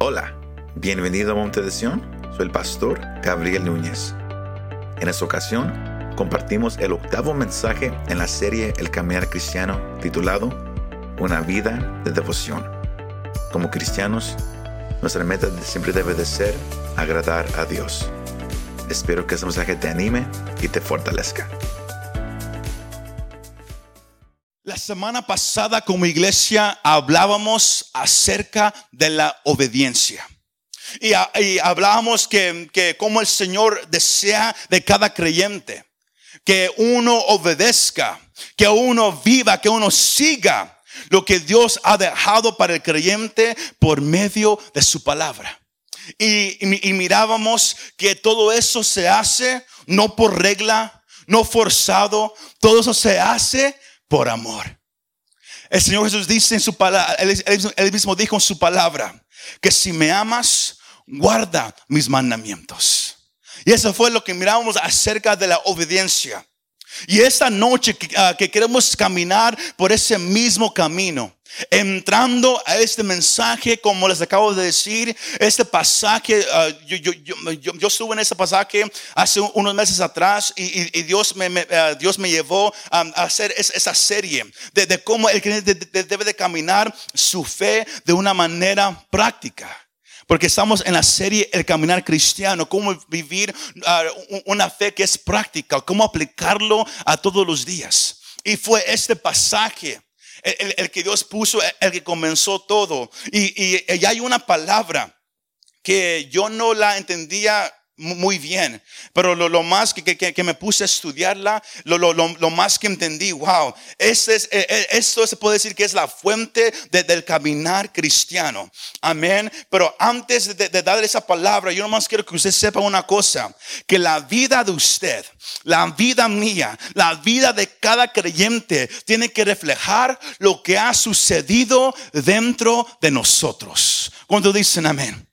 Hola, bienvenido a Monte de Sion. Soy el pastor Gabriel Núñez. En esta ocasión, compartimos el octavo mensaje en la serie El Caminar Cristiano titulado Una vida de devoción. Como cristianos, nuestra meta siempre debe de ser agradar a Dios. Espero que este mensaje te anime y te fortalezca. Semana pasada como iglesia hablábamos acerca de la obediencia. Y, hablábamos que, que como el Señor desea de cada creyente, que uno obedezca, que uno viva, que uno siga lo que Dios ha dejado para el creyente por medio de su palabra. Y, y, mirábamos que todo eso se hace no por regla, no forzado, todo eso se hace por amor. El Señor Jesús dice en su palabra, él, mismo dijo en su palabra, que si me amas, guarda mis mandamientos. Y eso fue lo que mirábamos acerca de la obediencia. Y esta noche que, ah, que queremos caminar por ese mismo camino, Entrando a este mensaje, como les acabo de decir, este pasaje, uh, yo, yo, yo, yo, estuve en ese pasaje hace unos meses atrás y, y, Dios, me, llevó a hacer esa serie de, de cómo el creyente debe de caminar su fe de una manera práctica. Porque estamos en la serie El Caminar Cristiano, cómo vivir uh, una fe que es práctica, cómo aplicarlo a todos los días. Y fue este pasaje el, que Dios puso, el que comenzó todo. Y, y, hay una palabra que yo no la entendía muy bien, pero lo, más que, que, me puse a estudiarla, lo, lo, lo, más que entendí, wow, este es, eh, eh, esto se puede decir que es la fuente del caminar cristiano. Amén. Pero antes de, de, darle esa palabra, yo nomás quiero que usted sepa una cosa, que la vida de usted, la vida mía, la vida de cada creyente tiene que reflejar lo que ha sucedido dentro de nosotros. Cuando dicen amén.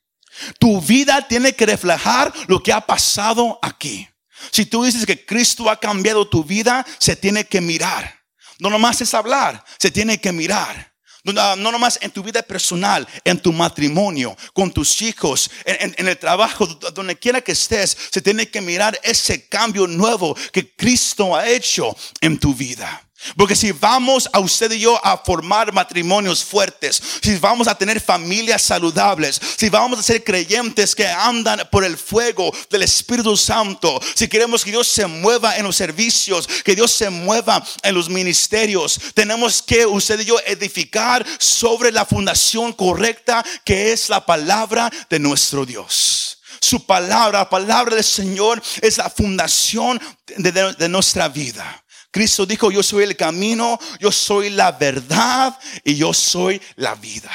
Tu vida tiene que reflejar lo que ha pasado aquí. Si tú dices que Cristo ha cambiado tu vida, se tiene que mirar. No nomás es hablar, se tiene que mirar. No, no nomás en tu vida personal, en tu matrimonio, con tus hijos, en, en, el trabajo, donde quiera que estés, se tiene que mirar ese cambio nuevo que Cristo ha hecho en tu vida. Porque si vamos a usted y yo a formar matrimonios fuertes, si vamos a tener familias saludables, si vamos a ser creyentes que andan por el fuego del Espíritu Santo, si queremos que Dios se mueva en los servicios, que Dios se mueva en los ministerios, tenemos que usted y yo edificar sobre la fundación correcta que es la palabra de nuestro Dios. Su palabra, la palabra del Señor es la fundación de, de nuestra vida. Cristo dijo, yo soy el camino, yo soy la verdad y yo soy la vida.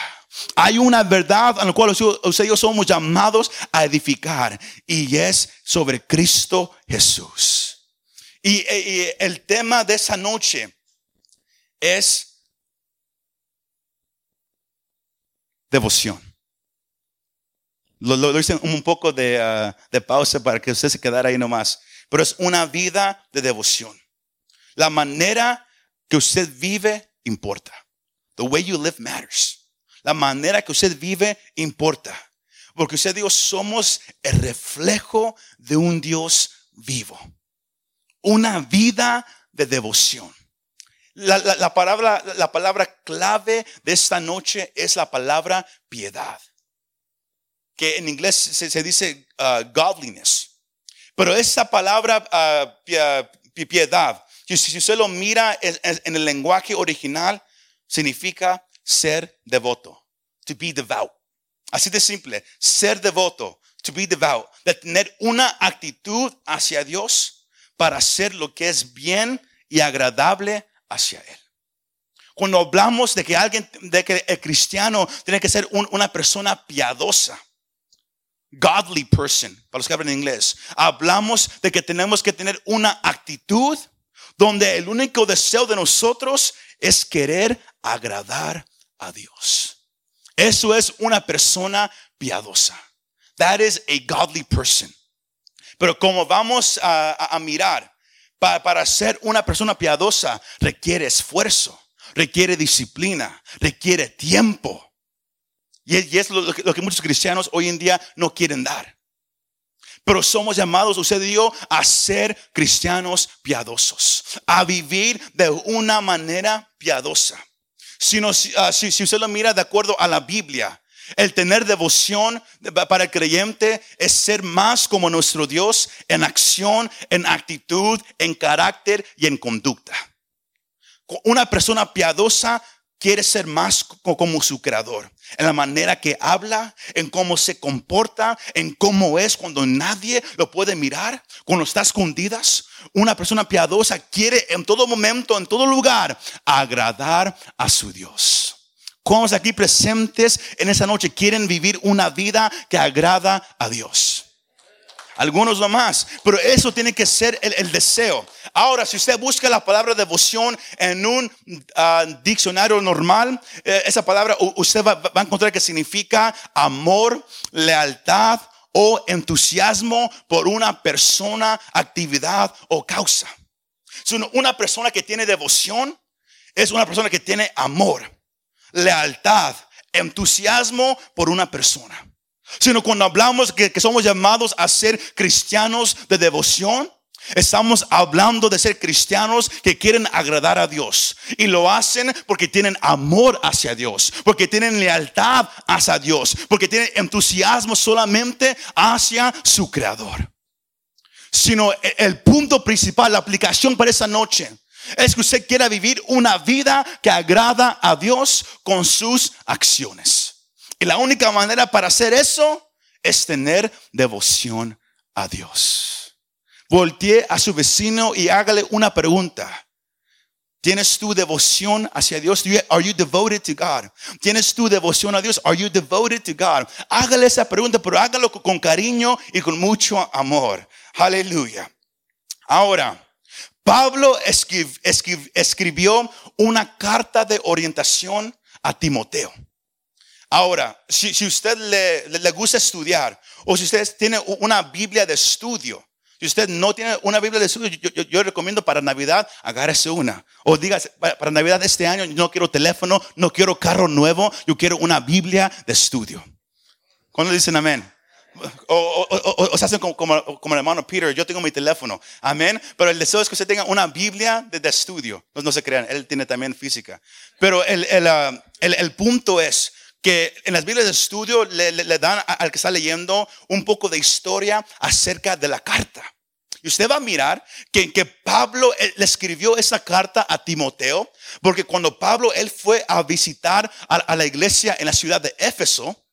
Hay una verdad a la cual usted y yo somos llamados a edificar y es sobre Cristo Jesús. Y, el tema de esa noche es devoción. Lo, lo, hice un poco de, uh, de pausa para que usted se quedara ahí nomás. Pero es una vida de devoción. La manera que usted vive importa. The way you live matters. La manera que usted vive importa. Porque usted dijo, somos el reflejo de un Dios vivo. Una vida de devoción. La, palabra, la palabra clave de esta noche es la palabra piedad. Que en inglés se, dice uh, godliness. Pero esa palabra uh, piedad si usted lo mira en el lenguaje original, significa ser devoto, to be devout. Así de simple, ser devoto, to be devout, de tener una actitud hacia Dios para hacer lo que es bien y agradable hacia Él. Cuando hablamos de que alguien, de que el cristiano tiene que ser una persona piadosa, godly person, para los que hablan en inglés, hablamos de que tenemos que tener una actitud donde el único deseo de nosotros es querer agradar a Dios. Eso es una persona piadosa. That is a godly person. Pero como vamos a, mirar, para ser una persona piadosa requiere esfuerzo, requiere disciplina, requiere tiempo. Y es lo que muchos cristianos hoy en día no quieren dar. Pero somos llamados, usted y yo, a ser cristianos piadosos, a vivir de una manera piadosa. Si, ah, si, si usted lo mira de acuerdo a la Biblia, el tener devoción para el creyente es ser más como nuestro Dios en acción, en actitud, en carácter y en conducta. Una persona piadosa quiere ser más como su creador en la manera que habla, en cómo se comporta, en cómo es cuando nadie lo puede mirar, cuando está escondidas. Una persona piadosa quiere en todo momento, en todo lugar, agradar a su Dios. ¿Cuántos aquí presentes en esa noche quieren vivir una vida que agrada a Dios? Algunos no más, pero eso tiene que ser el, deseo. Ahora, si usted busca la palabra devoción en un ah, diccionario normal, eh, esa palabra usted va, a encontrar que significa amor, lealtad o entusiasmo por una persona, actividad o causa. Una persona que tiene devoción es una persona que tiene amor, lealtad, entusiasmo por una persona sino cuando hablamos que, que somos llamados a ser cristianos de devoción, Estamos hablando de ser cristianos que quieren agradar a Dios. Y lo hacen porque tienen amor hacia Dios, porque tienen lealtad hacia Dios, porque tienen entusiasmo solamente hacia su Creador. Sino e, el punto principal, la aplicación para esa noche, es que usted quiera vivir una vida que agrada a Dios con sus acciones. Y la única manera para hacer eso es tener devoción a Dios. Voltee a su vecino y hágale una pregunta. ¿Tienes tu devoción hacia Dios? Are you devoted to God? ¿Tienes tu devoción a Dios? Are you devoted to God? Hágale esa pregunta, pero hágalo con cariño y con mucho amor. Aleluya. Ahora, Pablo escribió una carta de orientación a Timoteo. Ahora, si, si usted le, le, gusta estudiar o si usted tiene una Biblia de estudio, si usted no tiene una Biblia de estudio, yo, yo, recomiendo para Navidad, agárrese una. O diga, para, Navidad de este año no quiero teléfono, no quiero carro nuevo, yo quiero una Biblia de estudio. ¿Cuándo dicen amén? O, o, o, se hacen como, como, el hermano Peter, yo tengo mi teléfono, amén. Pero el deseo es que usted tenga una Biblia de, estudio. No, no, se crean, él tiene también física. Pero el, el, uh, el, el punto es, que en las Biblias de estudio le, dan al que está leyendo un poco de historia acerca de la carta. Y usted va a mirar que, Pablo le escribió esa carta a Timoteo, porque cuando Pablo él fue a visitar a, la iglesia en la ciudad de Éfeso,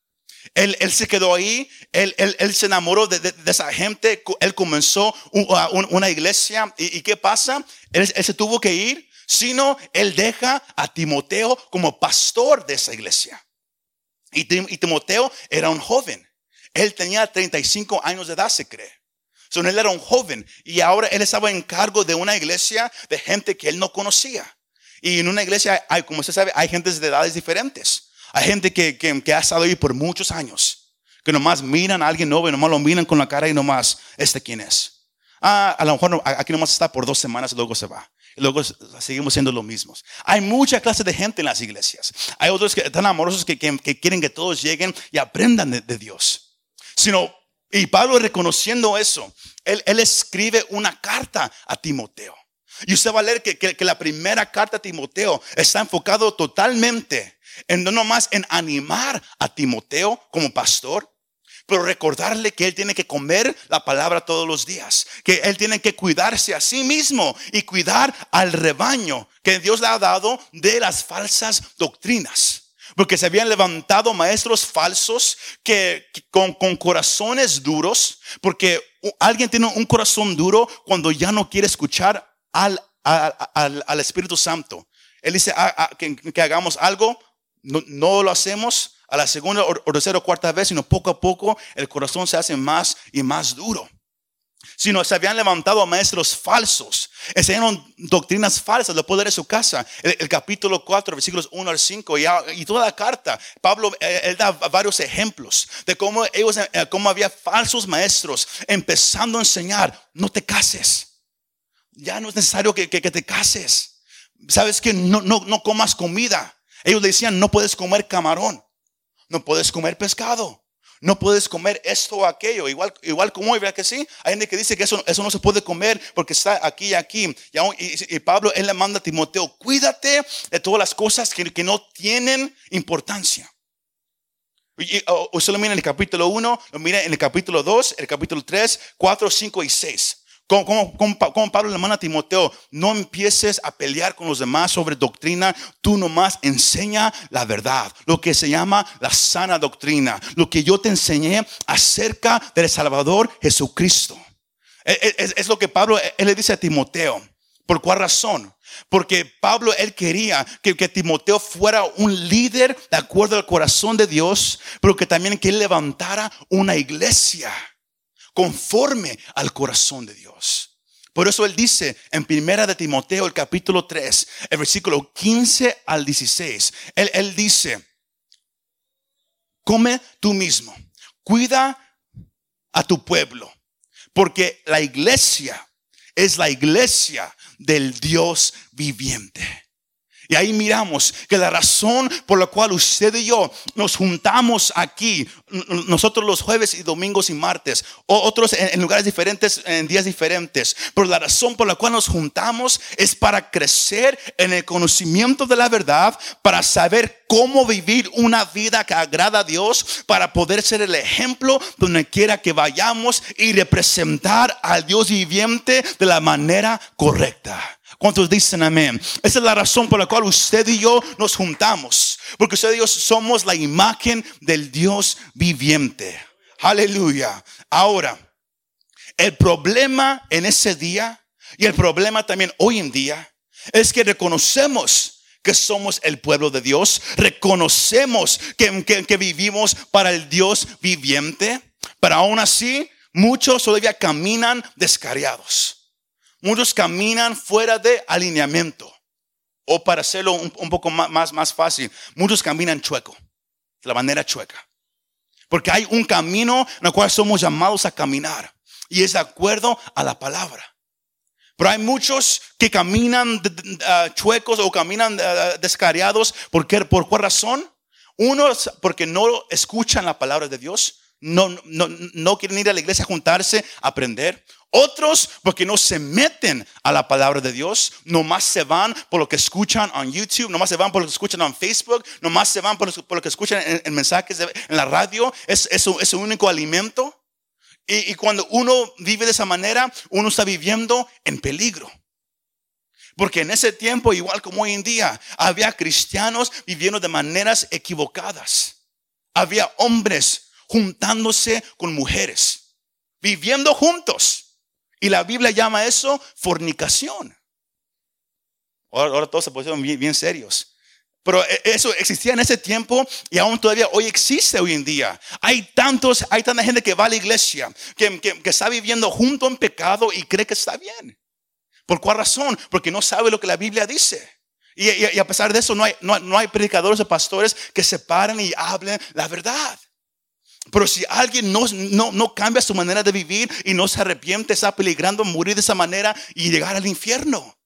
él, se quedó ahí, él, se enamoró de, esa gente, él comenzó una iglesia. ¿Y, ¿Y, qué pasa? Él, se tuvo que ir, sino él deja a Timoteo como pastor de esa iglesia. Y, Timoteo era un joven. Él tenía 35 años de edad, se cree. So, él era un joven y ahora él estaba en cargo de una iglesia de gente que él no conocía. Y en una iglesia, hay, como usted sabe, hay gente de edades diferentes. Hay gente que, que, ha estado ahí por muchos años. Que nomás miran a alguien nuevo y nomás lo miran con la cara y nomás, ¿este quién es? Ah, a lo mejor aquí nomás está por dos semanas y luego se va luego seguimos siendo los mismos. Hay mucha clase de gente en las iglesias. Hay otros que están amorosos que, quieren que todos lleguen y aprendan de, Dios. Sino, y Pablo reconociendo eso, él, escribe una carta a Timoteo. Y usted va a leer que, la primera carta a Timoteo está enfocado totalmente en no nomás en animar a Timoteo como pastor, pero recordarle que él tiene que comer la palabra todos los días, que él tiene que cuidarse a sí mismo y cuidar al rebaño que Dios le ha dado de las falsas doctrinas. Porque se habían levantado maestros falsos que, con, corazones duros, porque alguien tiene un corazón duro cuando ya no quiere escuchar al, al, Espíritu Santo. Él dice ah, ah, que, hagamos algo, no, no lo hacemos, a la segunda o, tercera o cuarta vez, sino poco a poco el corazón se hace más y más duro. Sino se habían levantado maestros falsos, enseñaron doctrinas falsas, lo leer en su casa, el, capítulo 4, versículos 1 al 5 y, toda la carta. Pablo, eh, él da varios ejemplos de cómo ellos, eh, cómo había falsos maestros empezando a enseñar, no te cases, ya no es necesario que, que, te cases, sabes que no, no, no comas comida. Ellos decían, no puedes comer camarón. No puedes comer pescado. No puedes comer esto o aquello, igual, igual como hoy, ¿verdad que sí? Hay gente que dice que eso, eso no se puede comer porque está aquí y aquí. Y, Pablo, él le manda a Timoteo, cuídate de todas las cosas que, que no tienen importancia. Y, usted lo mira en el capítulo 1, lo mira en el capítulo 2, el capítulo 3, 4, 5 y 6. Como, Pablo le manda a Timoteo, no empieces a pelear con los demás sobre doctrina, tú nomás enseña la verdad, lo que se llama la sana doctrina, lo que yo te enseñé acerca del Salvador Jesucristo. Es, es lo que Pablo él le dice a Timoteo. ¿Por cuál razón? Porque Pablo, él quería que, que, Timoteo fuera un líder de acuerdo al corazón de Dios, pero que también que él levantara una iglesia conforme al corazón de Dios. Por eso él dice en primera de Timoteo, el capítulo 3, el versículo 15 al 16, él, él dice, come tú mismo, cuida a tu pueblo, porque la iglesia es la iglesia del Dios viviente. Y ahí miramos que la razón por la cual usted y yo nos juntamos aquí, nosotros los jueves y domingos y martes, otros en lugares diferentes, en días diferentes, pero la razón por la cual nos juntamos es para crecer en el conocimiento de la verdad, para saber cómo vivir una vida que agrada a Dios, para poder ser el ejemplo donde quiera que vayamos y representar al Dios viviente de la manera correcta. ¿Cuántos dicen amén? Esa es la razón por la cual usted y yo nos juntamos. Porque usted y yo somos la imagen del Dios viviente. Aleluya. Ahora, el problema en ese día y el problema también hoy en día es que reconocemos que somos el pueblo de Dios, reconocemos que, que, vivimos para el Dios viviente, pero aún así muchos todavía caminan descariados. Muchos caminan fuera de alineamiento. O para hacerlo un, poco más, más, fácil, muchos caminan chueco, de la manera chueca. Porque hay un camino en el cual somos llamados a caminar. Y es de acuerdo a la palabra. Pero hay muchos que caminan ah, chuecos o caminan uh. ¿Por, ¿Por cuál razón? Uno, porque no escuchan la palabra de Dios. No, no, no quieren ir a la iglesia a juntarse, a aprender. Otros porque no se meten a la palabra de Dios, nomás se van por lo que escuchan en YouTube, nomás se van por lo que escuchan en Facebook, nomás se van por lo, que escuchan en, mensajes en la radio. Es, es, es su único alimento. Y, y cuando uno vive de esa manera, uno está viviendo en peligro. Porque en ese tiempo, igual como hoy en día, había cristianos viviendo de maneras equivocadas. Había hombres juntándose con mujeres, viviendo juntos. Y la Biblia llama eso fornicación. Ahora, todos se pusieron bien, serios. Pero e, eso existía en ese tiempo y aún todavía hoy existe hoy en día. Hay tantos, hay tanta gente que va a la iglesia, que, está viviendo junto en pecado y cree que está bien. ¿Por cuál razón? Porque no sabe lo que la Biblia dice. Y, a pesar de eso, no hay, no, no hay predicadores o pastores que se paren y hablen la verdad. Pero si alguien no, no, cambia su manera de vivir y no se arrepiente, está peligrando morir de esa manera y llegar al infierno.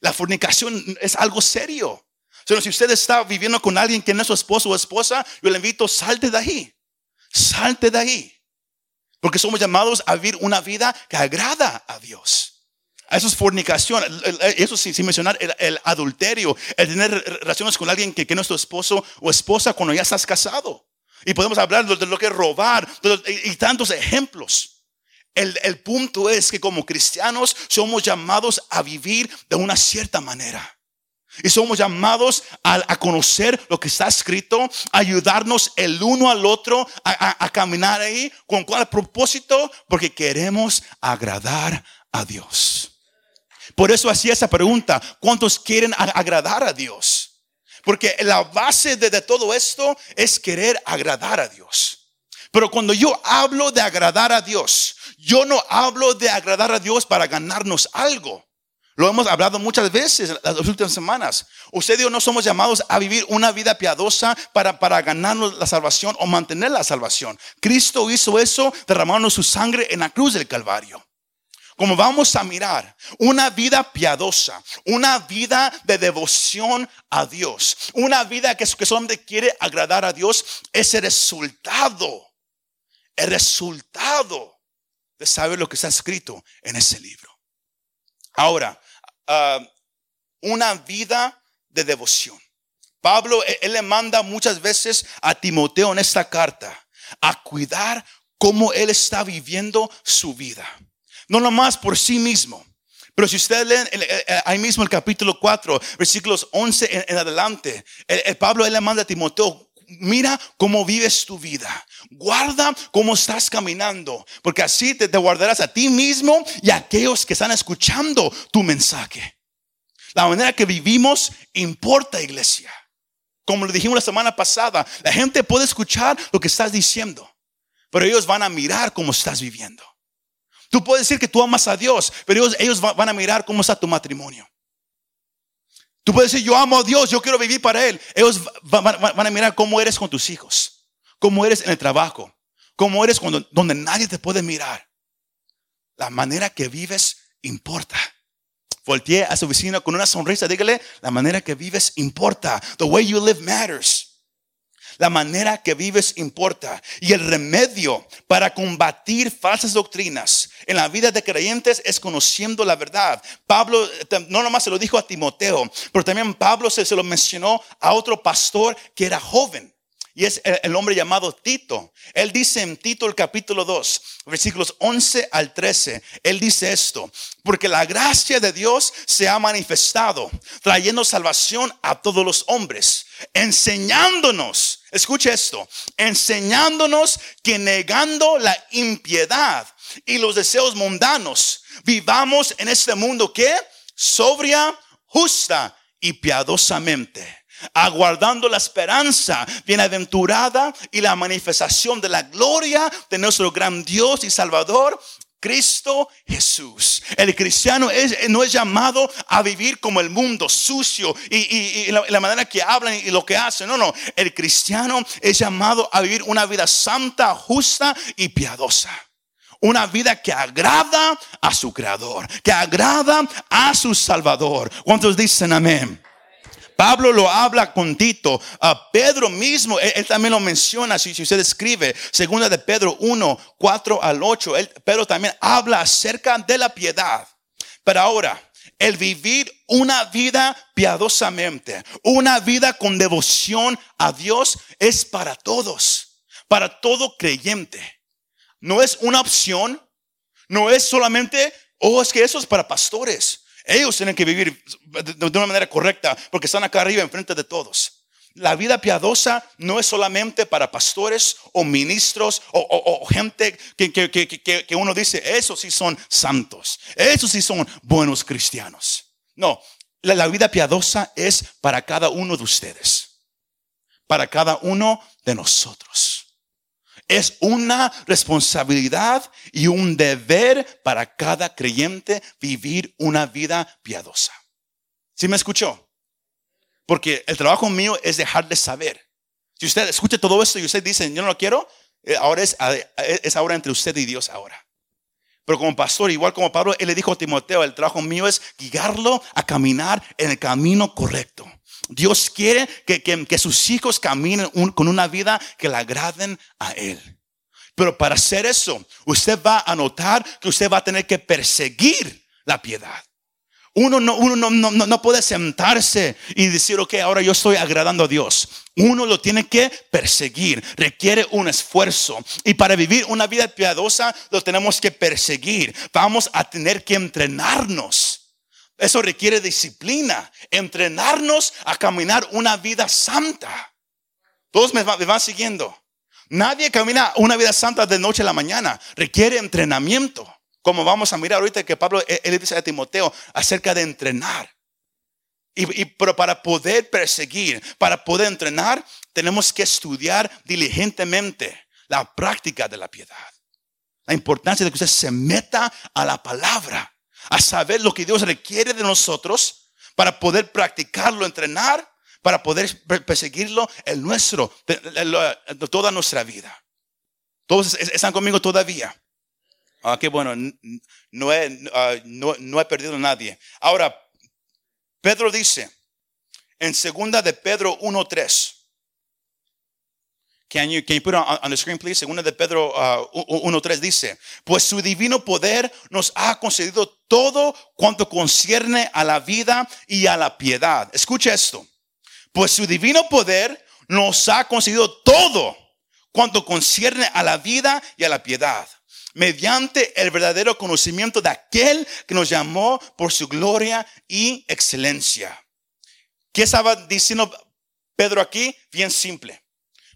La fornicación es algo serio. si usted está viviendo con alguien que no es su esposo o esposa, yo le invito, salte de ahí. Salte de ahí. Porque somos llamados a vivir una vida que agrada a Dios. Eso es fornicación. Eso sin, mencionar el, adulterio, el tener relaciones con alguien que, que no es tu esposo o esposa cuando ya estás casado. Y podemos hablar de lo que es robar y, tantos ejemplos. El, el punto es que como cristianos somos llamados a vivir de una cierta manera. Y somos llamados a, conocer lo que está escrito, a ayudarnos el uno al otro a, a, caminar ahí. ¿Con cuál propósito? Porque queremos agradar a Dios. Por eso hacía esa pregunta, ¿cuántos quieren agradar a Dios? Porque la base de, todo esto es querer agradar a Dios. Pero cuando yo hablo de agradar a Dios, yo no hablo de agradar a Dios para ganarnos algo. Lo hemos hablado muchas veces las últimas semanas. Usted y yo no somos llamados a vivir una vida piadosa para, para ganarnos la salvación o mantener la salvación. Cristo hizo eso derramando su sangre en la cruz del Calvario. Como vamos a mirar, una vida piadosa, una vida de devoción a Dios, una vida que, que solamente quiere agradar a Dios, es el resultado, el resultado de saber lo que está escrito en ese libro. Ahora, ah, una vida de devoción. Pablo, e, él le manda muchas veces a Timoteo en esta carta a cuidar cómo él está viviendo su vida. No nomás por sí mismo. Pero si ustedes leen ahí mismo el capítulo 4, versículos 11 en, adelante, el, Pablo él le manda a Timoteo, mira cómo vives tu vida. Guarda cómo estás caminando, porque así te, te, guardarás a ti mismo y a aquellos que están escuchando tu mensaje. La manera que vivimos importa, iglesia. Como lo dijimos la semana pasada, la gente puede escuchar lo que estás diciendo, pero ellos van a mirar cómo estás viviendo. Tú puedes decir que tú amas a Dios, pero ellos, van a mirar cómo está tu matrimonio. Tú puedes decir, yo amo a Dios, yo quiero vivir para Él. Ellos van, a mirar cómo eres con tus hijos, cómo eres en el trabajo, cómo eres cuando, donde nadie te puede mirar. La manera que vives importa. Voltee a su vecino con una sonrisa. Dígale, la manera que vives importa. The way you live matters. La manera que vives importa. Y el remedio para combatir falsas doctrinas en la vida de creyentes es conociendo la verdad. Pablo eh, no nomás se lo dijo a Timoteo, pero también Pablo se, lo mencionó a otro pastor que era joven. Y es el hombre llamado Tito. Él dice en Tito el capítulo 2, versículos 11 al 13, él dice esto, porque la gracia de Dios se ha manifestado, trayendo salvación a todos los hombres, enseñándonos, escuche esto, enseñándonos que negando la impiedad y los deseos mundanos, vivamos en este mundo que sobria, justa y piadosamente aguardando la esperanza bienaventurada y la manifestación de la gloria de nuestro gran Dios y Salvador, Cristo Jesús. El cristiano no es llamado a vivir como el mundo sucio y, la, manera que hablan y lo que hacen. No, no. El cristiano es llamado a vivir una vida santa, justa y piadosa. Una vida que agrada a su creador, que agrada a su salvador. ¿Cuántos dicen amén? Pablo lo habla con Tito. A Pedro mismo, él, también lo menciona. Si, usted escribe, segunda de Pedro 1, 4 al 8, él, Pedro también habla acerca de la piedad. Pero ahora, el vivir una vida piadosamente, una vida con devoción a Dios es para todos, para todo creyente. No es una opción, no es solamente, oh, es que eso es para pastores. Ellos tienen que vivir de una manera correcta porque están acá arriba enfrente de todos. La vida piadosa no es solamente para pastores o ministros o, gente que, que, uno dice, esos sí son santos, esos sí son buenos cristianos. No, la vida piadosa es para cada uno de ustedes, para cada uno de nosotros. Es una responsabilidad y un deber para cada creyente vivir una vida piadosa. ¿Sí me escuchó? Porque el trabajo mío es dejarles saber. Si usted escucha todo esto y usted dice, yo no lo quiero, eh, ahora es, es ahora entre usted y Dios ahora. Pero como pastor, igual como Pablo, él le dijo a Timoteo, el trabajo mío es guiarlo a caminar en el camino correcto. Dios quiere que, sus hijos caminen con una vida que le agraden a Él. Pero para hacer eso, usted va a notar que usted va a tener que perseguir la piedad. Uno no, uno no, no, puede sentarse y decir, ok, ahora yo estoy agradando a Dios. Uno lo tiene que perseguir, requiere un esfuerzo. Y para vivir una vida piadosa, lo tenemos que perseguir. Vamos a tener que entrenarnos eso requiere disciplina, entrenarnos a caminar una vida santa. Todos me, van siguiendo. Nadie camina una vida santa de noche a la mañana. Requiere entrenamiento. Como vamos a mirar ahorita que Pablo él dice a Timoteo acerca de entrenar. Y, pero para poder perseguir, para poder entrenar, tenemos que estudiar diligentemente la práctica de la piedad. La importancia de que usted se meta a la palabra a saber lo que Dios requiere de nosotros para poder practicarlo, entrenar, para poder perseguirlo en nuestro, toda nuestra vida. Todos están conmigo todavía. Ah, qué bueno, no he, ah, no he perdido a nadie. Ahora, Pedro dice en segunda de Pedro 1.3. Can you, can you put on, on the screen, please? Segunda de Pedro uh, 1.3 dice, pues su divino poder nos ha concedido todo cuanto concierne a la vida y a la piedad. Escucha esto. Pues su divino poder nos ha concedido todo cuanto concierne a la vida y a la piedad, mediante el verdadero conocimiento de aquel que nos llamó por su gloria y excelencia. ¿Qué estaba diciendo Pedro aquí? Bien simple.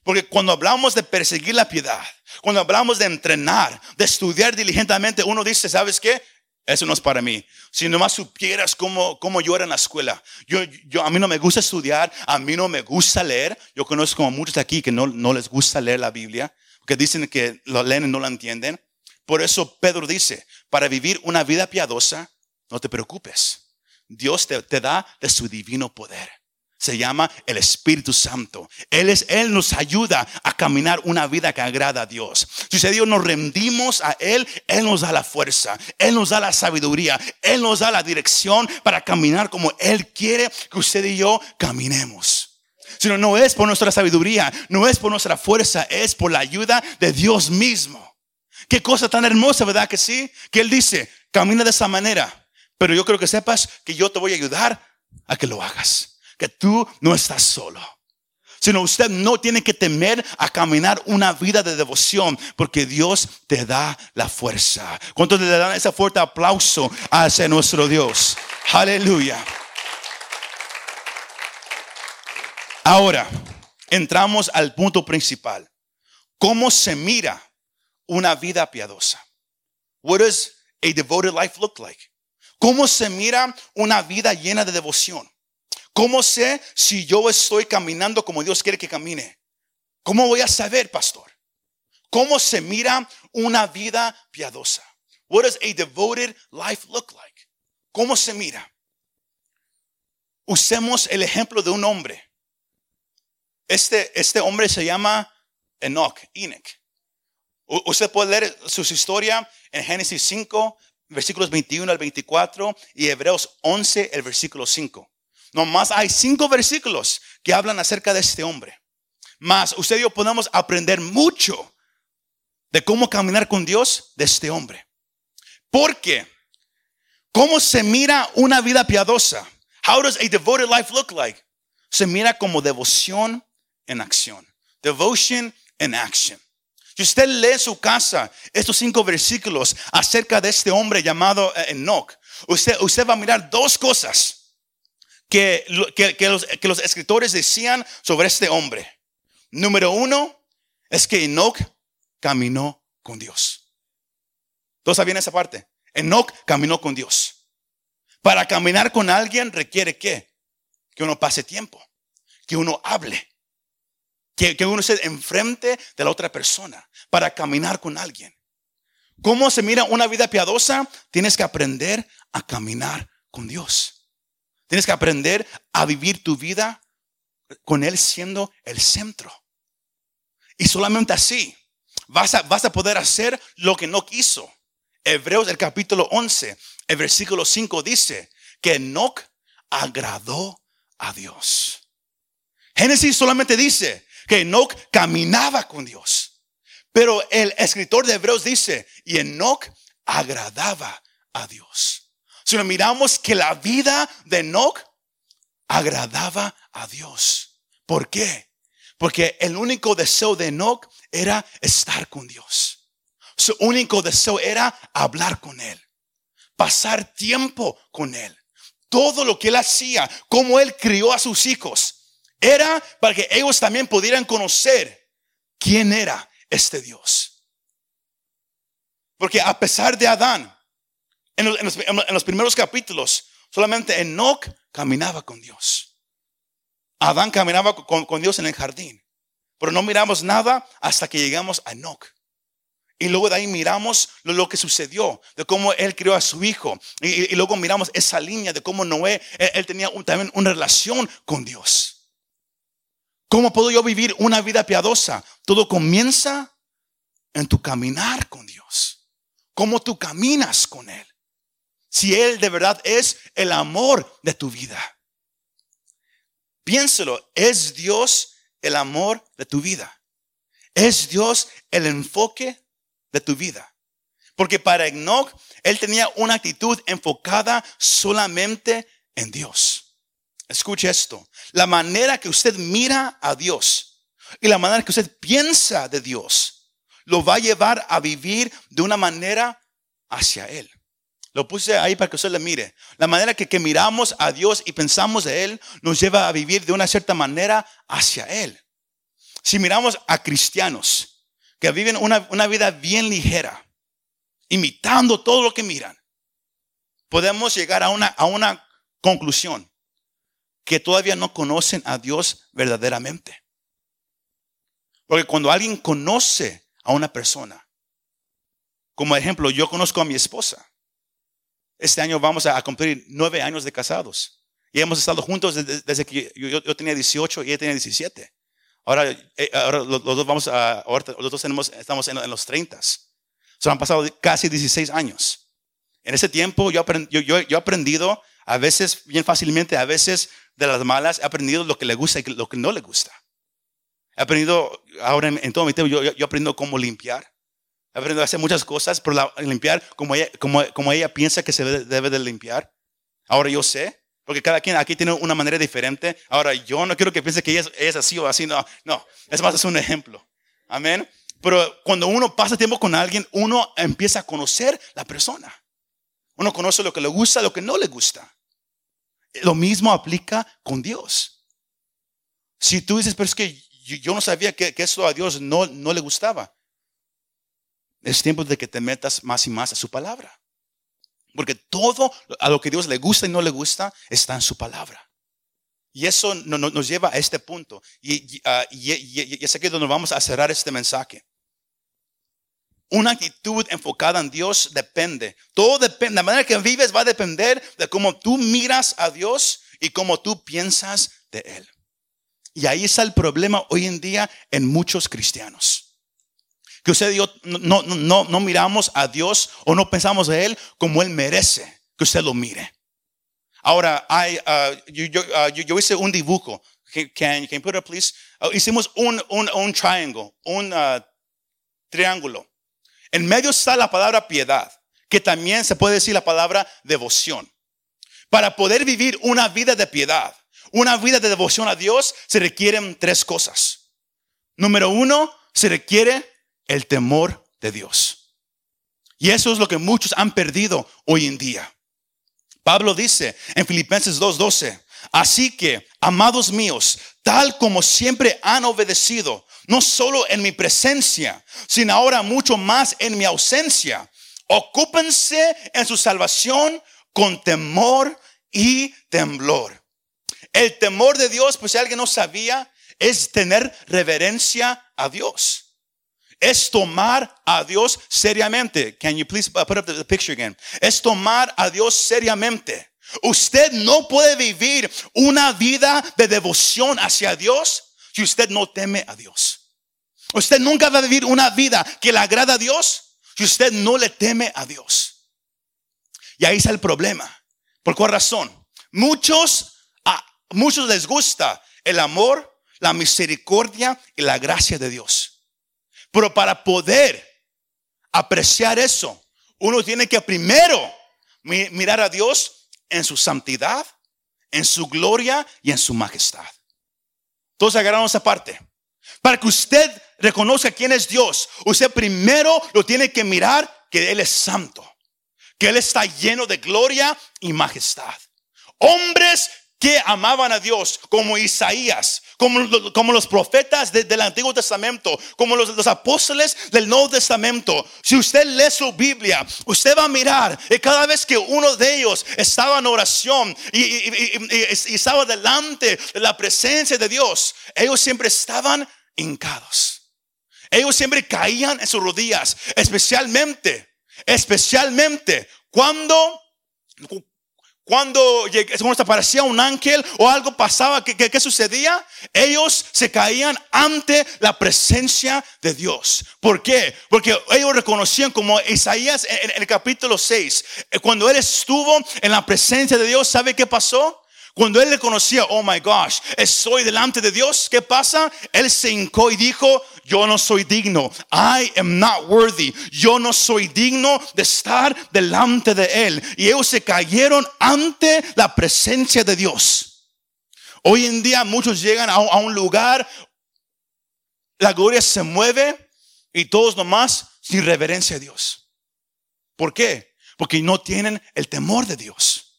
Porque cuando hablamos de perseguir la piedad, cuando hablamos de entrenar, de estudiar diligentemente, uno dice, ¿sabes qué? Eso no es para mí. Si nomás supieras cómo, cómo yo era en la escuela. Yo, yo, a mí no me gusta estudiar, a mí no me gusta leer. Yo conozco a muchos aquí que no, no les gusta leer la Biblia, porque dicen que lo leen y no la entienden. Por eso Pedro dice, para vivir una vida piadosa, no te preocupes. Dios te, te da de su divino poder se llama el Espíritu Santo. Él es, Él nos ayuda a caminar una vida que agrada a Dios. Si Dios nos rendimos a Él, Él nos da la fuerza, Él nos da la sabiduría, Él nos da la dirección para caminar como Él quiere que usted y yo caminemos. Sino no es por nuestra sabiduría, no es por nuestra fuerza, es por la ayuda de Dios mismo. Qué cosa tan hermosa, ¿verdad que sí? Que Él dice, camina de esa manera, pero yo creo que sepas que yo te voy a ayudar a que lo hagas que tú no estás solo. Sino usted no tiene que temer a caminar una vida de devoción porque Dios te da la fuerza. ¿Cuántos le dan ese fuerte aplauso hacia nuestro Dios? Aleluya. Ahora, entramos al punto principal. ¿Cómo se mira una vida piadosa? What does a devoted life look like? ¿Cómo se mira una vida llena de devoción? ¿Cómo sé si yo estoy caminando como Dios quiere que camine? ¿Cómo voy a saber, pastor? ¿Cómo se mira una vida piadosa? What does a devoted life look like? ¿Cómo se mira? Usemos el ejemplo de un hombre. Este, este hombre se llama Enoch, Enoch. Usted puede leer su historia en Génesis 5, versículos 21 al 24 y Hebreos 11, el versículo 5. Nomás hay cinco versículos que hablan acerca de este hombre. Más usted y yo podemos aprender mucho de cómo caminar con Dios de este hombre. Porque, ¿cómo se mira una vida piadosa? How does a devoted life look like? Se mira como devoción en acción. Devotion in action. Si usted lee su casa estos cinco versículos acerca de este hombre llamado eh, Enoch, usted, usted va a mirar dos cosas que, los, escritores decían sobre este hombre. Número uno es que Enoch caminó con Dios. ¿Todos sabían esa parte? Enoch caminó con Dios. Para caminar con alguien requiere que que uno pase tiempo, que uno hable, que, que uno esté enfrente de la otra persona para caminar con alguien. ¿Cómo se mira una vida piadosa? Tienes que aprender a caminar con Dios. Tienes que aprender a vivir tu vida con Él siendo el centro. Y solamente así vas a, vas a poder hacer lo que no quiso. Hebreos el capítulo 11, el versículo 5 dice que Enoch agradó a Dios. Génesis solamente dice que Enoch caminaba con Dios. Pero el escritor de Hebreos dice, y Enoch agradaba a Dios sino miramos que la vida de Enoch agradaba a Dios. ¿Por qué? Porque el único deseo de Enoch era estar con Dios. Su único deseo era hablar con Él, pasar tiempo con Él. Todo lo que Él hacía, como Él crió a sus hijos, era para que ellos también pudieran conocer quién era este Dios. Porque a pesar de Adán, en los, primeros capítulos, solamente Enoch caminaba con Dios. Adán caminaba con, Dios en el jardín. Pero no miramos nada hasta que llegamos a Enoch. Y luego de ahí miramos lo, que sucedió, de cómo él crió a su hijo. Y, luego miramos esa línea de cómo Noé, él, tenía también una relación con Dios. ¿Cómo puedo yo vivir una vida piadosa? Todo comienza en tu caminar con Dios. cómo tú caminas con Él. Si Él de verdad es el amor de tu vida. Piénselo, ¿es Dios el amor de tu vida? ¿Es Dios el enfoque de tu vida? Porque para Enoch, él tenía una actitud enfocada solamente en Dios. Escuche esto. La manera que usted mira a Dios y la manera que usted piensa de Dios lo va a llevar a vivir de una manera hacia Él. Lo puse ahí para que usted le mire. La manera que, que miramos a Dios y pensamos de Él nos lleva a vivir de una cierta manera hacia Él. Si miramos a cristianos que viven una, una vida bien ligera, imitando todo lo que miran, podemos llegar a una, a una conclusión que todavía no conocen a Dios verdaderamente. Porque cuando alguien conoce a una persona, como ejemplo, yo conozco a mi esposa. Este año vamos a cumplir nueve años de casados. Y hemos estado juntos desde, que yo, tenía 18 y ella tenía 17. Ahora, eh, ahora los, dos vamos a, ahora los dos tenemos, estamos en, los 30. Se han pasado casi 16 años. En ese tiempo yo, yo, yo, he aprendido, a veces bien fácilmente, a veces de las malas, he aprendido lo que le gusta y lo que no le gusta. He aprendido, ahora en, todo mi tiempo, yo, yo, aprendo cómo limpiar. He aprendido a hacer muchas cosas, pero limpiar como ella, piensa que se debe, de limpiar. Ahora yo sé, porque cada quien aquí tiene una manera diferente. Ahora yo no quiero que piense que ella es, así o así, no, no, es más, es un ejemplo. Amén. Pero cuando uno pasa tiempo con alguien, uno empieza a conocer la persona. Uno conoce lo que le gusta, lo que no le gusta. Lo mismo aplica con Dios. Si tú dices, pero es que yo no sabía que, que eso a Dios no le gustaba. Es tiempo de que te metas más y más a su palabra. Porque todo a lo que Dios le gusta y no le gusta está en su palabra. Y eso nos lleva a este punto. Y, uh, y, es aquí donde vamos a cerrar este mensaje. Una actitud enfocada en Dios depende. Todo depende. La manera que vives va a depender de cómo tú miras a Dios y cómo tú piensas de Él. Y ahí está el problema hoy en día en muchos cristianos. Que usted y yo no, no, no, miramos a Dios o no pensamos de Él como Él merece que usted lo mire. Ahora, hay, uh, uh, yo, hice un dibujo. Can, can put it, please? Uh, hicimos un, un, un triángulo, un triángulo. En medio está la palabra piedad, que también se puede decir la palabra devoción. Para poder vivir una vida de piedad, una vida de devoción a Dios, se requieren tres cosas. Número uno, se requiere el temor de Dios. Y eso es lo que muchos han perdido hoy en día. Pablo dice en Filipenses 2:12, así que, amados míos, tal como siempre han obedecido, no solo en mi presencia, sino ahora mucho más en mi ausencia, ocúpense en su salvación con temor y temblor. El temor de Dios, pues si alguien no sabía, es tener reverencia a Dios es tomar a Dios seriamente. Can you please put up the picture again? Es tomar a Dios seriamente. Usted no puede vivir una vida de devoción hacia Dios si usted no teme a Dios. Usted nunca va a vivir una vida que le agrada a Dios si usted no le teme a Dios. Y ahí está el problema. ¿Por cuál razón? Muchos, a muchos les gusta el amor, la misericordia y la gracia de Dios. Pero para poder apreciar eso, uno tiene que primero mirar a Dios en su santidad, en su gloria y en su majestad. Todos agarraron esa parte. Para que usted reconozca quién es Dios, usted primero lo tiene que mirar que Él es santo, que Él está lleno de gloria y majestad. Hombres que amaban a Dios, como Isaías, como, como los profetas del Antiguo Testamento, como los, apóstoles del Nuevo Testamento. Si usted lee su Biblia, usted va a mirar que cada vez que uno de ellos estaba en oración y, y estaba delante de la presencia de Dios, ellos siempre estaban hincados. Ellos siempre caían en sus rodillas, especialmente, especialmente cuando cuando, cuando se aparecía un ángel o algo pasaba, ¿qué, qué, sucedía? Ellos se caían ante la presencia de Dios. ¿Por qué? Porque ellos reconocían como Isaías en, en el capítulo 6, eh, cuando él estuvo en la presencia de Dios, ¿sabe qué pasó? Cuando él le conocía, oh my gosh, estoy delante de Dios, ¿qué pasa? Él se hincó y dijo, yo no soy digno. I am not worthy. Yo no soy digno de estar delante de él. Y ellos se cayeron ante la presencia de Dios. Hoy en día muchos llegan a, un lugar, la gloria se mueve y todos nomás sin reverencia a Dios. ¿Por qué? Porque no tienen el temor de Dios.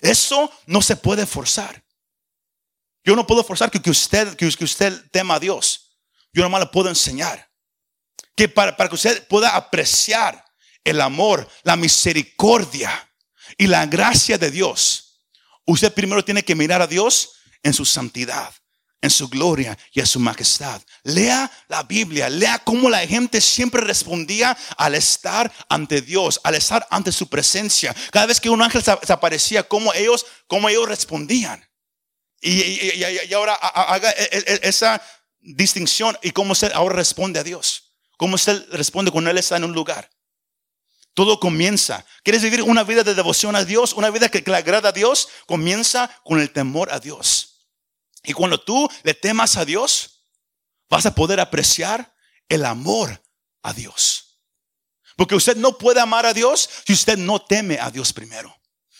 Eso no se puede forzar. Yo no puedo forzar que, usted, que, usted tema a Dios. Yo nomás le puedo enseñar. Que para, para que usted pueda apreciar el amor, la misericordia y la gracia de Dios, usted primero tiene que mirar a Dios en su santidad en su gloria y en su majestad. Lea la Biblia, lea cómo la gente siempre respondía al estar ante Dios, al estar ante su presencia. Cada vez que un ángel se aparecía, cómo ellos, cómo ellos respondían. Y, ahora haga e, e, e, esa distinción y cómo usted ahora responde a Dios. Cómo usted responde cuando Él está en un lugar. Todo comienza. ¿Quieres vivir una vida de devoción a Dios? Una vida que le agrada a Dios. Comienza con el temor a Dios. Y cuando tú le temas a Dios, vas a poder apreciar el amor a Dios. Porque usted no puede amar a Dios si usted no teme a Dios primero.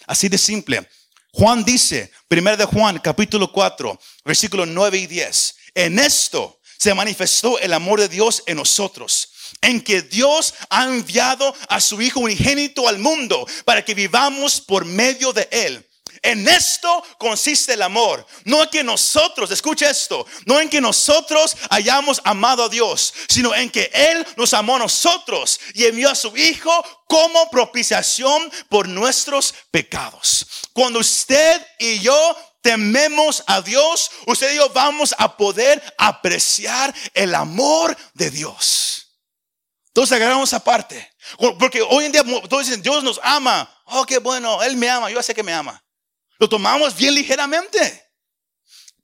Así de simple. Juan dice, 1 de Juan, capítulo 4, versículos 9 y 10. En esto se manifestó el amor de Dios en nosotros, en que Dios ha enviado a su Hijo unigénito al mundo para que vivamos por medio de Él. En esto consiste el amor. No en que nosotros, escucha esto, no en que nosotros hayamos amado a Dios, sino en que Él nos amó a nosotros y envió a su Hijo como propiciación por nuestros pecados. Cuando usted y yo tememos a Dios, usted y yo vamos a poder apreciar el amor de Dios. Entonces agarramos aparte. Porque hoy en día todos dicen, Dios nos ama. Oh, qué bueno, Él me ama, yo sé que me ama. Lo tomamos bien ligeramente.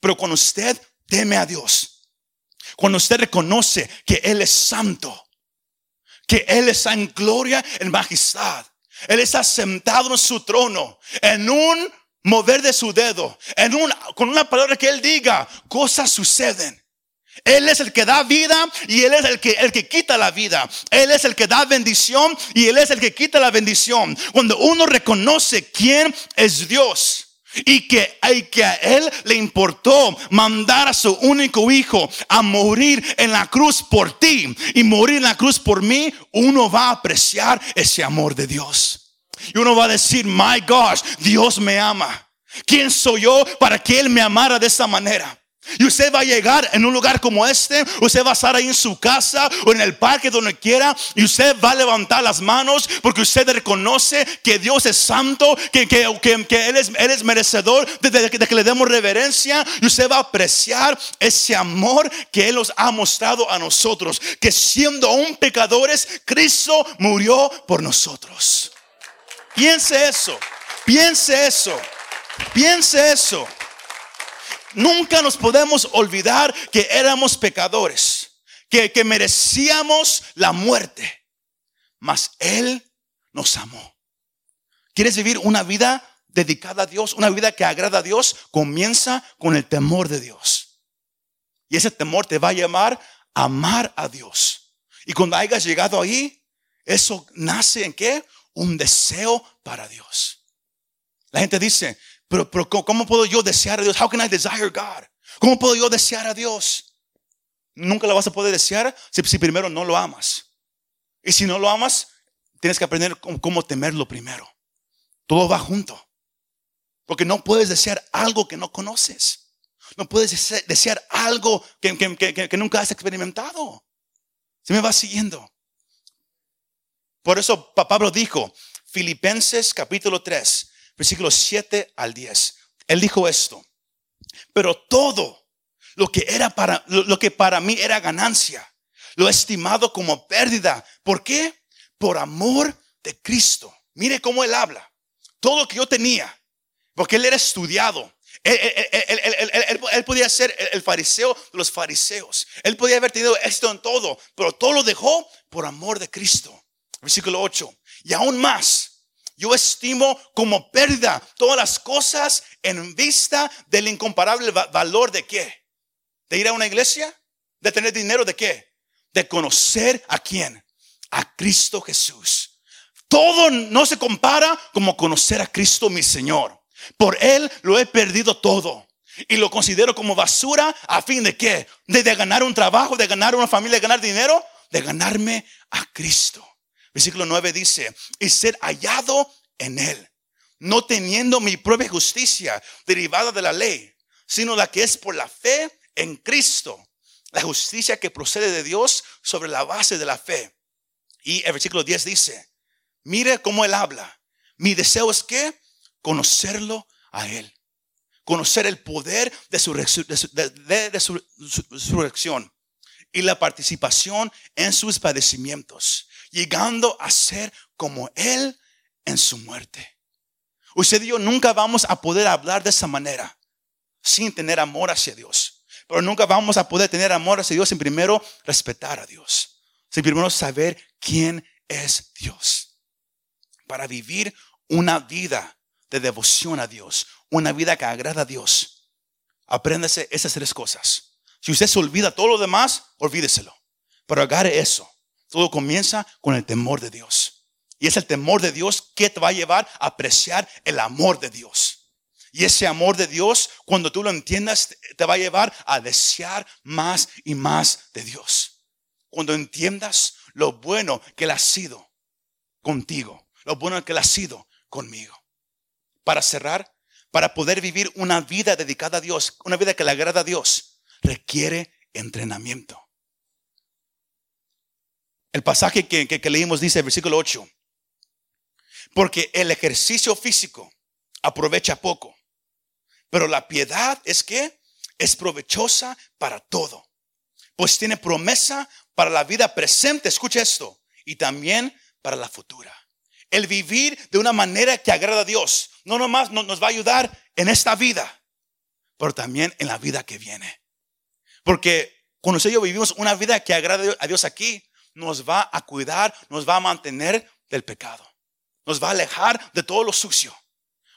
Pero cuando usted teme a Dios, cuando usted reconoce que Él es santo, que Él está en gloria, en majestad, Él está sentado en su trono, en un mover de su dedo, en un, con una palabra que Él diga, cosas suceden. Él es el que da vida y Él es el que, el que quita la vida. Él es el que da bendición y Él es el que quita la bendición. Cuando uno reconoce quién es Dios y que, y que a Él le importó mandar a su único hijo a morir en la cruz por ti y morir en la cruz por mí, uno va a apreciar ese amor de Dios. Y uno va a decir, my gosh, Dios me ama. ¿Quién soy yo para que Él me amara de esa manera? Y usted va a llegar en un lugar como este, usted va a estar ahí en su casa o en el parque donde quiera y usted va a levantar las manos porque usted reconoce que Dios es santo, que, que, que, es, él, es, merecedor de, que le demos reverencia y usted va a apreciar ese amor que Él nos ha mostrado a nosotros, que siendo aún pecadores, Cristo murió por nosotros. Piense eso, piense eso, piense eso. Nunca nos podemos olvidar que éramos pecadores, que, que merecíamos la muerte, mas Él nos amó. ¿Quieres vivir una vida dedicada a Dios, una vida que agrada a Dios? Comienza con el temor de Dios. Y ese temor te va a llamar a amar a Dios. Y cuando hayas llegado ahí, eso nace en qué? Un deseo para Dios. La gente dice, pero, pero ¿cómo puedo yo desear a Dios? How can I desire God? ¿Cómo puedo yo desear a Dios? Nunca lo vas a poder desear si, si primero no lo amas. Y si no lo amas, tienes que aprender cómo, temerlo primero. Todo va junto. Porque no puedes desear algo que no conoces. No puedes desear algo que, que, que, nunca has experimentado. Se me va siguiendo. Por eso Pablo dijo, Filipenses capítulo 3, versículos 7 al 10. Él dijo esto, pero todo lo que era para lo que para mí era ganancia, lo he estimado como pérdida. ¿Por qué? Por amor de Cristo. Mire cómo él habla. Todo lo que yo tenía, Porque él era estudiado. Él, podía ser el fariseo de los fariseos. Él podía haber tenido esto en todo, pero todo lo dejó por amor de Cristo. Versículo 8. Y aún más, yo estimo como pérdida todas las cosas en vista del incomparable valor de qué? De ir a una iglesia, de tener dinero de qué? De conocer a quién? A Cristo Jesús. Todo no se compara como conocer a Cristo mi Señor. Por Él lo he perdido todo. Y lo considero como basura a fin de qué? De, ganar un trabajo, de ganar una familia, de ganar dinero, de ganarme a Cristo. Versículo 9 dice, y ser hallado en Él, no teniendo mi propia justicia derivada de la ley, sino la que es por la fe en Cristo, la justicia que procede de Dios sobre la base de la fe. Y el versículo 10 dice, mire cómo Él habla. Mi deseo es que conocerlo a Él, conocer el poder de su, resurrección y la participación en sus padecimientos, llegando a ser como Él en su muerte. Usted y yo nunca vamos a poder hablar de esa manera sin tener amor hacia Dios. Pero nunca vamos a poder tener amor hacia Dios sin primero respetar a Dios. Sin primero saber quién es Dios. Para vivir una vida de devoción a Dios, una vida que agrada a Dios, apréndase esas tres cosas. Si usted se olvida todo lo demás, olvídeselo. Pero agarre eso. Todo comienza con el temor de Dios. Y es el temor de Dios que te va a llevar a apreciar el amor de Dios. Y ese amor de Dios, cuando tú lo entiendas, te va a llevar a desear más y más de Dios. Cuando entiendas lo bueno que Él ha sido contigo, lo bueno que Él ha sido conmigo para cerrar, para poder vivir una vida dedicada a Dios, una vida que le agrada a Dios, requiere entrenamiento. El pasaje que, leímos dice, versículo 8, porque el ejercicio físico aprovecha poco, pero la piedad es que es provechosa para todo, pues tiene promesa para la vida presente, escucha esto, y también para la futura. El vivir de una manera que agrada a Dios no nomás nos va a ayudar en esta vida, pero también en la vida que viene. Porque cuando usted vivimos una vida que agrada a Dios aquí, nos va a cuidar, nos va a mantener del pecado. Nos va a alejar de todo lo sucio.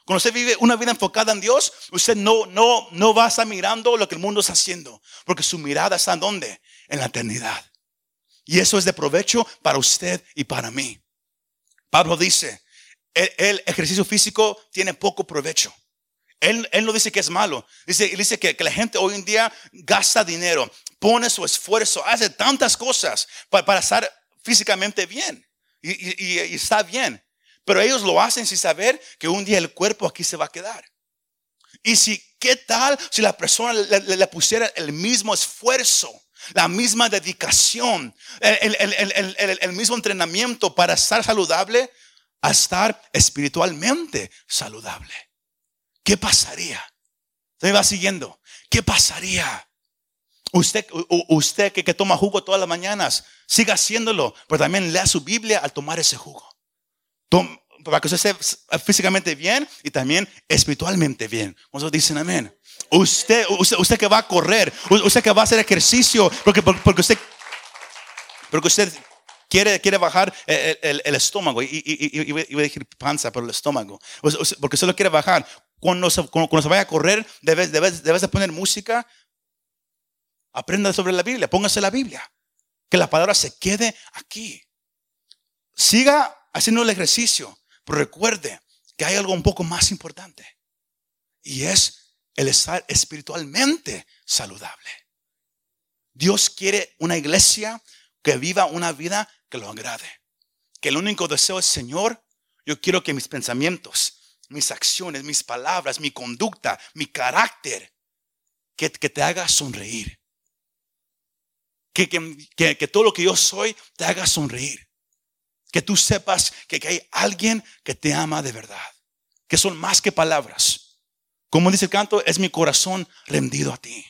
Cuando usted vive una vida enfocada en Dios, usted no, no, no va a estar mirando lo que el mundo está haciendo, porque su mirada está en dónde? En la eternidad. Y eso es de provecho para usted y para mí. Pablo dice, el, ejercicio físico tiene poco provecho. Él, no dice que es malo. Dice, dice que, la gente hoy en día gasta dinero, pone su esfuerzo, hace tantas cosas para, estar físicamente bien. Y, está bien. Pero ellos lo hacen sin saber que un día el cuerpo aquí se va a quedar. Y si, ¿qué tal si la persona le, pusiera el mismo esfuerzo? la misma dedicación, el, mismo entrenamiento para estar saludable, a estar espiritualmente saludable. ¿Qué pasaría? Se va siguiendo. ¿Qué pasaría? Usted, usted que, toma jugo todas las mañanas, siga haciéndolo, pero también lea su Biblia al tomar ese jugo. para que usted esté físicamente bien y también espiritualmente bien. ¿Cuántos dicen amén? Usted, usted, usted que va a correr, usted que va a hacer ejercicio, porque, porque usted, porque usted quiere, quiere bajar el, estómago, y, y, iba a decir panza, pero el estómago, porque solo quiere bajar. Cuando se, cuando, se vaya a correr, debes, debes, debes de poner música, aprenda sobre la Biblia, póngase la Biblia, que la palabra se quede aquí. Siga haciendo el ejercicio, pero recuerde que hay algo un poco más importante, y es el estar espiritualmente saludable. Dios quiere una iglesia que viva una vida que lo agrade. Que el único deseo es, Señor, yo quiero que mis pensamientos, mis acciones, mis palabras, mi conducta, mi carácter, que, te haga sonreír. Que, que, todo lo que yo soy te haga sonreír. Que tú sepas que, que hay alguien que te ama de verdad. Que son más que palabras. Como dice el canto, es mi corazón rendido a ti.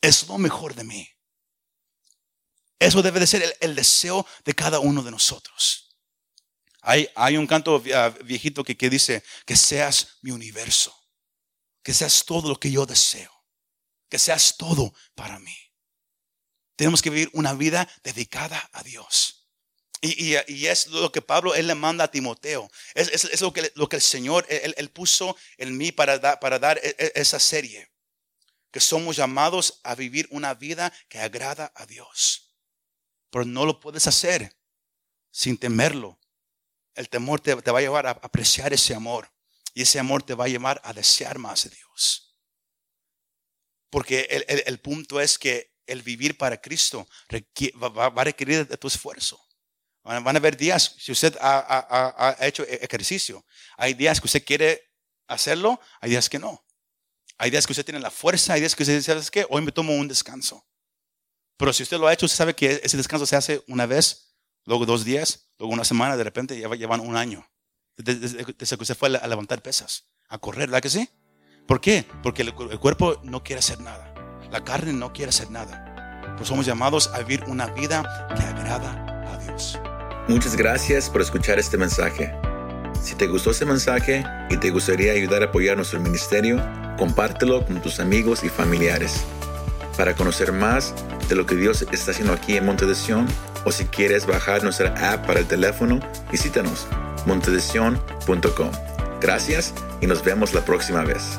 Es lo mejor de mí. Eso debe de ser el, deseo de cada uno de nosotros. Hay, hay un canto ah, viejito que, que dice que seas mi universo. que seas todo lo que yo deseo, que seas todo para mí. Tenemos que vivir una vida dedicada a Dios. Y, es lo que Pablo él le manda a Timoteo. Es, lo, que, lo que el Señor él, puso en mí para, para dar e, e, esa serie. Que somos llamados a vivir una vida que agrada a Dios. Pero no lo puedes hacer sin temerlo. El temor te, va a llevar a apreciar ese amor. Y ese amor te va a llevar a desear más de Dios. Porque el, punto es que el vivir para Cristo va, a requerir de tu esfuerzo. Van a haber días, si usted ha, hecho e, ejercicio, hay días que usted quiere hacerlo, hay días que no. Hay días que usted tiene la fuerza, hay días que usted dice, ¿sabes qué? Hoy me tomo un descanso. Pero si usted lo ha hecho, usted sabe que ese descanso se hace una vez, luego dos días, luego una semana, de repente llevan un año. Desde, que usted fue a levantar pesas, a correr, ¿verdad que sí? ¿Por qué? Porque el, cuerpo no quiere hacer nada. La carne no quiere hacer nada. Pues somos llamados a vivir una vida que agrada a Dios. Muchas gracias por escuchar este mensaje. Si te gustó este mensaje y te gustaría ayudar a apoyar nuestro ministerio, compártelo con tus amigos y familiares. Para conocer más de lo que Dios está haciendo aquí en Monte de Sion, o si quieres bajar nuestra app para el teléfono, visítanos montedesion.com. Gracias y nos vemos la próxima vez.